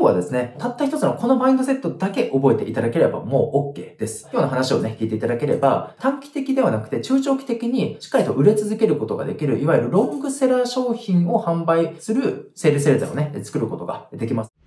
今日はですね、たった一つのこのマインドセットだけ覚えていただければもう OK です。今日の話をね、聞いていただければ、短期的ではなくて中長期的にしっかりと売れ続けることができる、いわゆるロングセラー商品を販売するセールセールザーをね、作ることができます。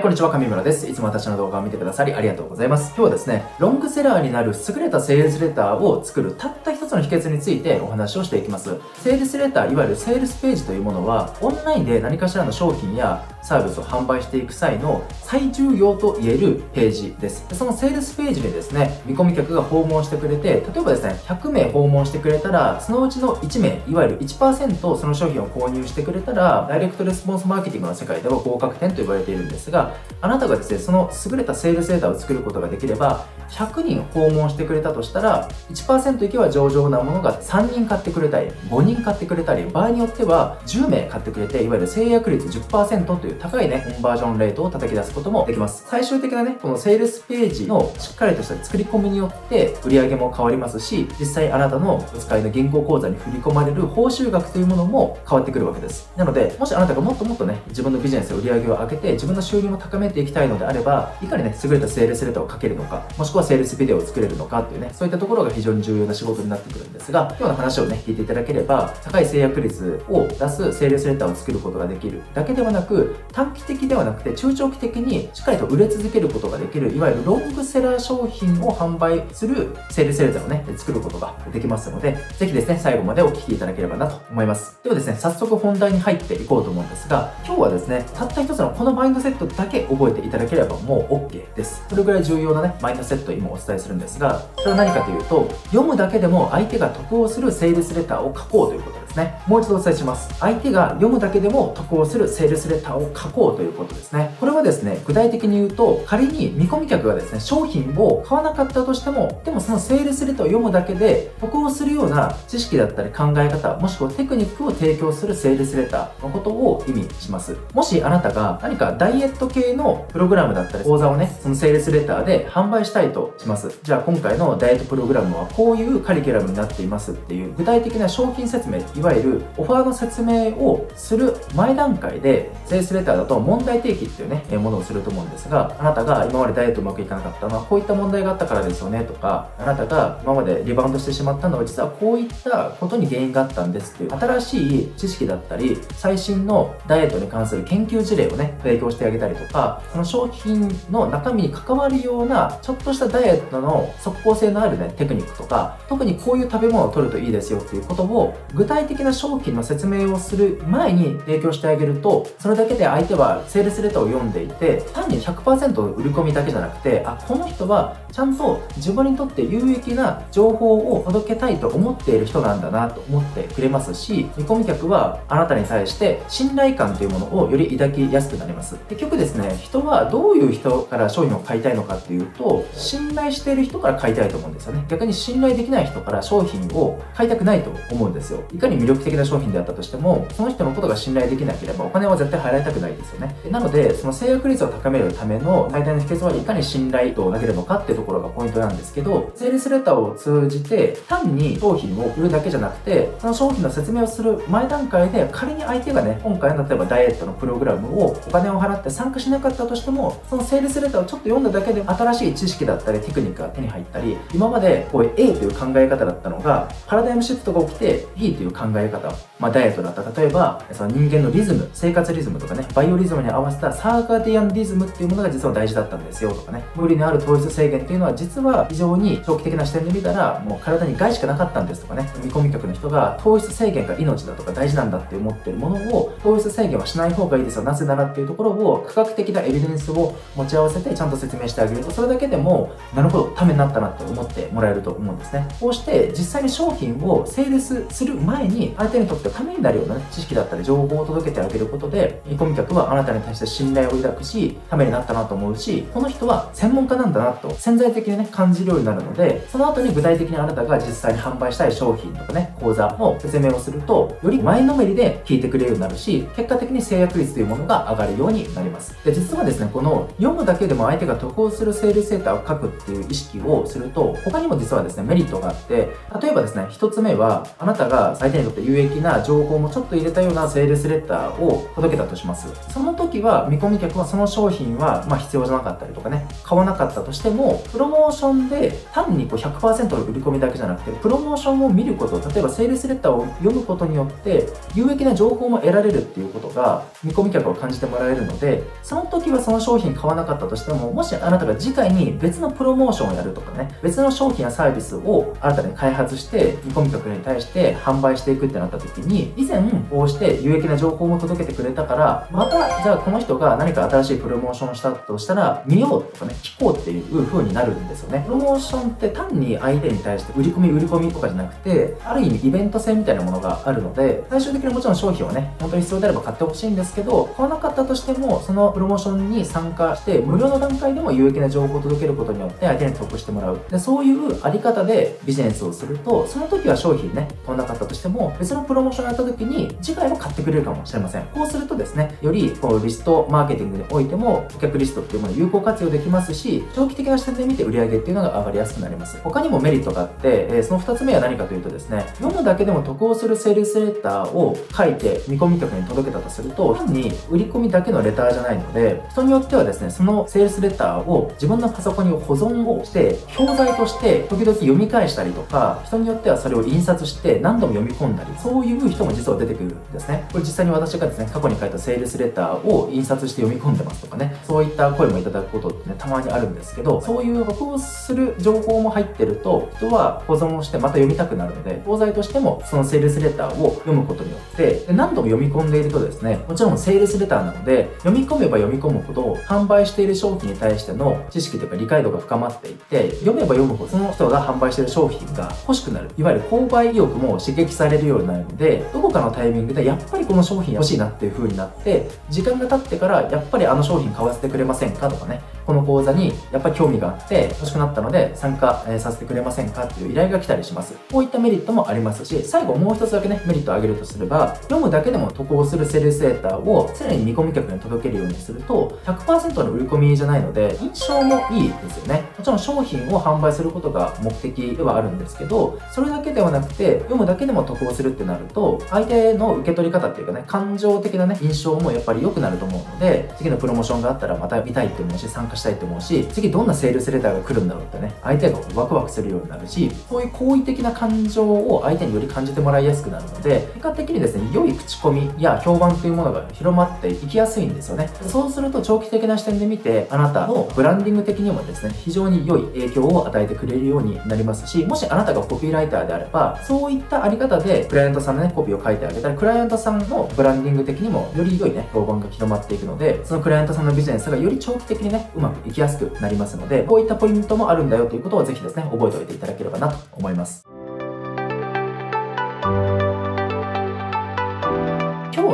こんにちは、上村です。いつも私の動画を見てくださりありがとうございます。今日はですね、ロングセラーになる優れたセールスレターを作るたった一つの秘訣についてお話をしていきます。セールスレター、いわゆるセールスページというものは、オンラインで何かしらの商品やサービスを販売していく際の最重要と言えるページです。そのセールスページにですね、見込み客が訪問してくれて、例えばですね、100名訪問してくれたら、そのうちの1名、いわゆる1%その商品を購入してくれたら、ダイレクトレスポンスマーケティングの世界では合格点と言われているんですが、あなたがですね、その優れたセールスデータを作ることができれば、100人訪問してくれたとしたら、1%いけば上々なものが3人買ってくれたり、5人買ってくれたり、場合によっては10名買ってくれて、いわゆる制約率10%という高いね、コンバージョンレートを叩き出すこともできます。最終的なね、このセールスページのしっかりとした作り込みによって売り上げも変わりますし、実際あなたのお使いの銀行口座に振り込まれる報酬額というものも変わってくるわけです。なので、もしあなたがもっともっとね、自分のビジネスで売り上げを上げて、自分の収入を高めていきたいのであれば、いかにね、優れたセールスレターをかけるのか、もしくはセールスビデオを作れるのかっていうね、そういったところが非常に重要な仕事になってくるんですが、今日の話をね、聞いていただければ、高い制約率を出すセールスレターを作ることができるだけではなく、短期的ではなくて中長期的にしっかりと売れ続けることができる、いわゆるロングセラー商品を販売するセールスレターをね、作ることができますので、ぜひですね、最後までお聞きいただければなと思います。ではですね、早速本題に入っていこうと思うんですが、今日はですね、たった一つのこのマインドセットだけ覚えていただければもう OK です。それぐらい重要なね、マインドセットを今お伝えするんですが、それは何かというと、読むだけでも相手が得をするセールスレターを書こうということですね。もう一度お伝えします。相手が読むだけでも得をするセールスレターを書こうということですね。これはですね、具体的に言うと、仮に見込み客がですね、商品を買わなかったとしても、でもそのセールスレターを読むだけで、得をするような知識だったり考え方、もしくはテクニックを提供するセールスレターのことを意味します。もしあなたが何かダイエット系のプログラムだったり講座をね、そのセールスレターで販売したいとします。じゃあ今回のダイエットプログラムはこういうカリキュラムになっていますっていう具体的な商品説明、いわゆるオファーの説明をする前段階で、セールスレターだと問題提起っていうね、ものをすると思うんですが、あなたが今までダイエットうまくいかなかったのはこういった問題があったからですよねとか、あなたが今までリバウンドしてしまったのは実はこういったことに原因があったんですっていう新しい知識だったり、最新のダイエットに関する研究事例をね、提供してあげたりとか、その商品の中身に関わるような、ちょっとしたダイエットの即効性のあるね、テクニックとか、特にこういう食べ物を取るといいですよっていうことを、具体的な商品の説明をする前に提供してあげると、それだけで相手はセールスレターを読んでいて、単に100%売り込みだけじゃなくて、あ、この人はちゃんと自分にとって有益な情報を届けたいと思っている人なんだなと思ってくれますし、見込み客はあなたに対して信頼感というものをより抱きやすくなります。結局ですね、人はどういう人から商品を買いたいのかっていうと、信頼している人から買いたいと思うんですよね。逆に信頼できない人から商品を買いたくないと思うんですよ。いかに魅力的な商品であったとしても、その人のことが信頼できなければお金は絶対払いたくないですよね。なので、その制約率を高めるための最大の秘訣はいかに信頼度を投げるのかっていうところがポイントなんですけど、セールスレターを通じて単に商品を売るだけじゃなくて、その商品の説明をする前段階で仮に相手がね、今回の例えばダイエットのプログラムをお金を払って参加しなかったとしても、そのセールスレターをちょっと読んだだけで新しい知識だったりテクニックが手に入ったり、今までこう A という考え方だったのが、パラダイムシフトが起きて B という考ええ方、まあダイエットだった。例えば、その人間のリズム、生活リズムとかね、バイオリズムに合わせたサーカディアンリズムっていうものが実は大事だったんですよとかね、無理のある糖質制限っていうのは実は非常に長期的な視点で見たらもう体に害しかなかったんですとかね、見込み客の人が糖質制限が命だとか大事なんだって思ってるものを糖質制限はしない方がいいですよ、なぜならっていうところを科学的なエビデンスを持ち合わせてちゃんと説明してあげると。それだけでもなるほどためになったなって思ってもらえると思うんですね。こうして実際に商品をセールスする前に相手にとってためになるような、ね、知識だったり情報を届けてあげることで見込み客はあなたに対して信頼を抱くしためになったなと思うしこの人は専門家なんだなと潜在的にね感じるようになるのでその後に具体的にあなたが実際に販売したい商品とかね講座の説明をするとより前のめりで聞いてくれるようになるし結果的に制約率というものが上がるようになります。で実はですねこの読むだけでも相手が得をするセールセーターを書くっていう意識をすると他にも実はですねメリットがあって例えばですね一つ目はあなたが相手にとって有益な情報もちょっと入れたようなセールスレターを届けたとします。その時は見込み客はその商品はま必要じゃなかったりとかね、買わなかったとしても、プロモーションで単にこう100%の売り込みだけじゃなくて、プロモーションを見ること、例えばセールスレターを読むことによって有益な情報も得られるっていうことが見込み客を感じてもらえるので、その時はその商品買わなかったとしても、もしあなたが次回に別のプロモーションをやるとかね、別の商品やサービスを新たに開発して見込み客に対して販売していくくってなった時に、以前こうして有益な情報も届けてくれたから、またじゃあこの人が何か新しいプロモーションしたとしたら、見ようとかね、聞こうっていう風になるんですよね。プロモーションって単に相手に対して売り込み売り込みとかじゃなくて、ある意味イベント性みたいなものがあるので、最終的にもちろん商品をね、本当に必要であれば買ってほしいんですけど、買わなかったとしても、そのプロモーションに参加して、無料の段階でも有益な情報を届けることによって相手に得してもらう。でそういうあり方でビジネスをすると、その時は商品ね、買わなかったとしても、別のプロモーションやった時に、次回も買ってくれるかもしれません。こうするとですね、よりこうリストマーケティングにおいても、顧客リストっていうものを有効活用できますし、長期的な視点で見て売り上げっていうのが上がりやすくなります。他にもメリットがあって、えその2つ目は何かというとですね、読むだけでも得をするセールスレターを書いて見込み客に届けたとすると、単に売り込みだけのレターじゃないので、人によってはですね、そのセールスレターを自分のパソコンに保存をして、教材として時々読み返したりとか、人によってはそれを印刷して何度も読み込んだり、そういう人も実は出てくるんですね。これ実際に私がですね、過去に書いたセールスレターを印刷して読み込んでますとかね、そういった声もいただくことってね、たまにあるんですけど、そういう録音する情報も入ってると、人は保存をしてまた読みたくなるので、教材としてもそのセールスレターを読むことによって、で何度も読み込んでいるとですね、もちろんセールスレターなので、読み込めば読み込むほど、販売している商品に対しての知識というか理解度が深まっていって、読めば読むほど、その人が販売している商品が欲しくなる。いわゆる購買意欲も刺激されるようになるので、どこかのタイミングでやっぱりこの商品欲しいなっていう風になって、時間が経ってからやっぱりあの商品買わせてくれませんかとかね、この講座にやっぱり興味があって欲しくなったので参加、えさせてくれませんかっていう依頼が来たりします。こういったメリットもありますし、最後もう一つだけね、メリットを挙げるとすれば、読むだけでも得をするセールスレーターを常に見込み客に届けるようにすると、100%の売り込みじゃないので、印象もいいですよね。もちろん商品を販売することが目的ではあるんですけど、それだけではなくて、読むだけでも得をするってなると、相手の受け取り方っていうかね、感情的なね、印象もやっぱり良くなると思うので、次のプロモーションがあったらまた見たいって思うし、参加したいって思うし、次どんなセールスレターが来るんだろうってね、相手がワクワクするようになるし、そういう好意的な感情を相手により感じてもらいやすくなるので、結果的にですね、良い口コミや評判というものが広まっていきやすいんですよね。そうすると長期的な視点で見て、あなたのブランディング的にもですね、非常に良い影響を与えてくれるようになりますし、もしあなたがコピーライターであれば、そういったあり方でクライアントさんのね、コピーを書いてあげたら、クライアントさんのブランディング的にもより良いね、評判が広まっていくので、そのクライアントさんのビジネスがより長期的にね、ううまくいきやすくなりますので、こういったポイントもあるんだよということをぜひですね、覚えておいていただければなと思います。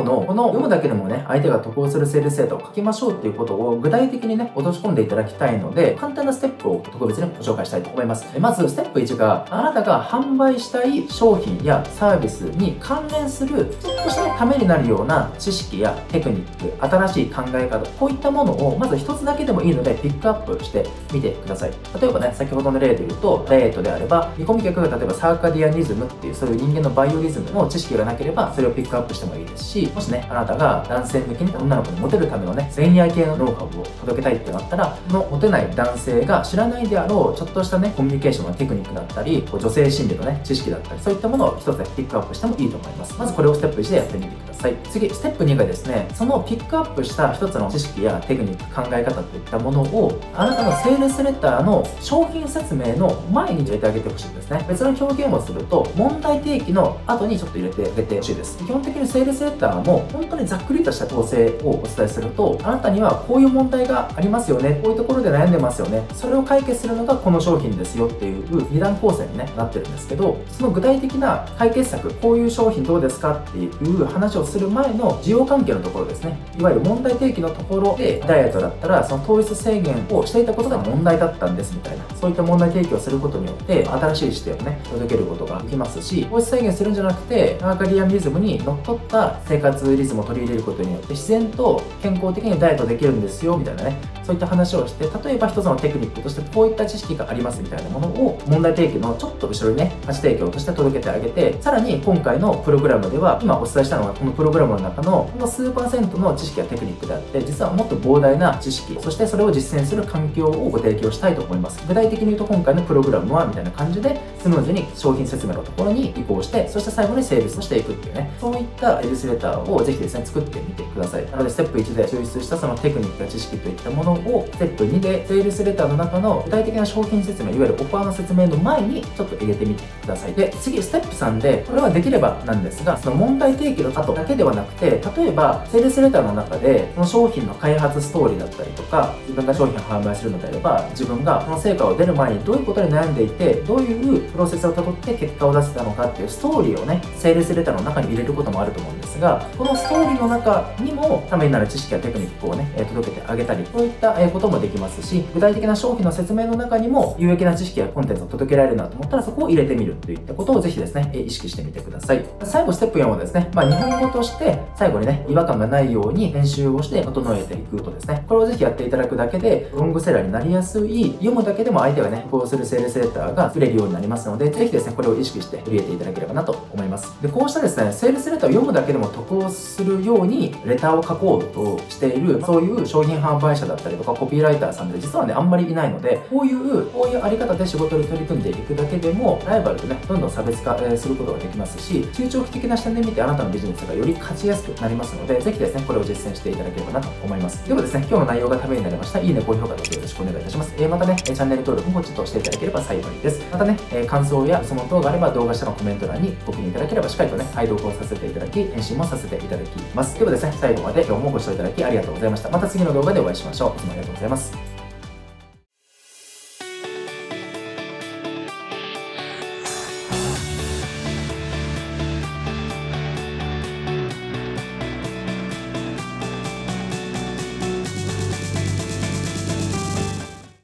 この読むだけでもね、相手が得をするセールスデータを書きましょうっていうことを具体的にね、落とし込んでいただきたいので、簡単なステップを特別にご紹介したいと思います。まず、ステップ1が、あなたが販売したい商品やサービスに関連する、ちょっとしたためになるような知識やテクニック、新しい考え方、こういったものを、まず一つだけでもいいので、ピックアップしてみてください。例えばね、先ほどの例で言うと、ダイエットであれば、見込み客が例えばサーカディアニズムっていう、そういう人間のバイオリズムの知識がなければ、それをピックアップしてもいいですし、もしね、あなたが男性向けに女の子にモテるためのね、恋愛系のノウハウを届けたいってなったら、このモテない男性が知らないであろう、ちょっとしたね、コミュニケーションのテクニックだったり、こう女性心理のね、知識だったり、そういったものを一つでピックアップしてもいいと思います。まずこれをステップ1でやってみてください。次、ステップ2がですね、そのピックアップした一つの知識やテクニック、考え方といったものを、あなたのセールスレターの商品説明の前に入れてあげてほしいんですね。別の表現をすると、問題提起の後にちょっと入れてあげてほしいです。基本的にセールスレターも本当にざっくりとした構成をお伝えすると、あなたにはこういう問題がありますよね、こういうところで悩んでますよね、それを解決するのがこの商品ですよっていう二段構成に、ね、なってるんですけど、その具体的な解決策、こういう商品どうですかっていう話をする前の需要関係のところですね。いわゆる問題提起のところで、ダイエットだったら、その糖質制限をしていたことが問題だったんですみたいな、そういった問題提起をすることによって、新しい視点をね、届けることができますし、糖質制限するんじゃなくて、アーカディアンリズムにのっとった生活活リズムを取り入れることによって自然と健康的にダイエットできるんですよみたいなねそういった話をして例えば一つのテクニックとしてこういった知識がありますみたいなものを問題提起のちょっと後ろにね価値提供として届けてあげてさらに今回のプログラムでは今お伝えしたのはこのプログラムの中のこの数パーセントの知識やテクニックであって実はもっと膨大な知識そしてそれを実践する環境をご提供したいと思います。具体的に言うと今回のプログラムはみたいな感じでスムーズに商品説明のところに移行してそして最後にセールスをしていくっていうねそういったエルスレターをぜひですね作ってみてください。なのでステップ1で抽出したそのテクニックや知識といったものをステップ2でセールスレターの中の具体的な商品説明いわゆるオファーの説明の前にちょっと入れてみてください。で次ステップ3でこれはできればなんですがその問題提起の後だけではなくて例えばセールスレターの中でその商品の開発ストーリーだったりとか自分が商品を販売するのであれば自分がその成果を出る前にどういうことに悩んでいてどういうプロセスをたどって結果を出せたのかっていうストーリーをねセールスレターの中に入れることもあると思うんですがこのストーリーの中にもためになる知識やテクニックをね届けてあげたりそういったこともできますし具体的な商品の説明の中にも有益な知識やコンテンツを届けられるなと思ったらそこを入れてみるといったことをぜひですね意識してみてください。最後ステップ4はですね、まあ、日本語として最後にね違和感がないように編集をして整えていくとですねこれをぜひやっていただくだけでロングセラーになりやすい読むだけでも相手がねこうするセールスレターが作れるようになりますのでぜひですねこれを意識して入れていただければなと思います。でこうしたですねセールスレターを読むだけでも得をするようにレターを書こうとしているそういう商品販売者だったりとかコピーライターさんで実はねあんまりいないのでこういうこういうあり方で仕事に取り組んでいくだけでもライバルとねどんどん差別化することができますし中長期的な視点で見てあなたのビジネスがより勝ちやすくなりますのでぜひですねこれを実践していただければなと思います。ではですね今日の内容がためになりましたいいね高評価どうぞよろしくお願いいたします、えー、またねチャンネル登録もポチッとしていただければ幸いです。またね、えー、感想や質問等があれば動画下のコメント欄にご記入いただければしっかりとね配読をさせていただき返信もさせてていただきます。ではですね最後まで今日もご視聴いただきありがとうございました。また次の動画でお会いしましょう。いつもありがとうございます。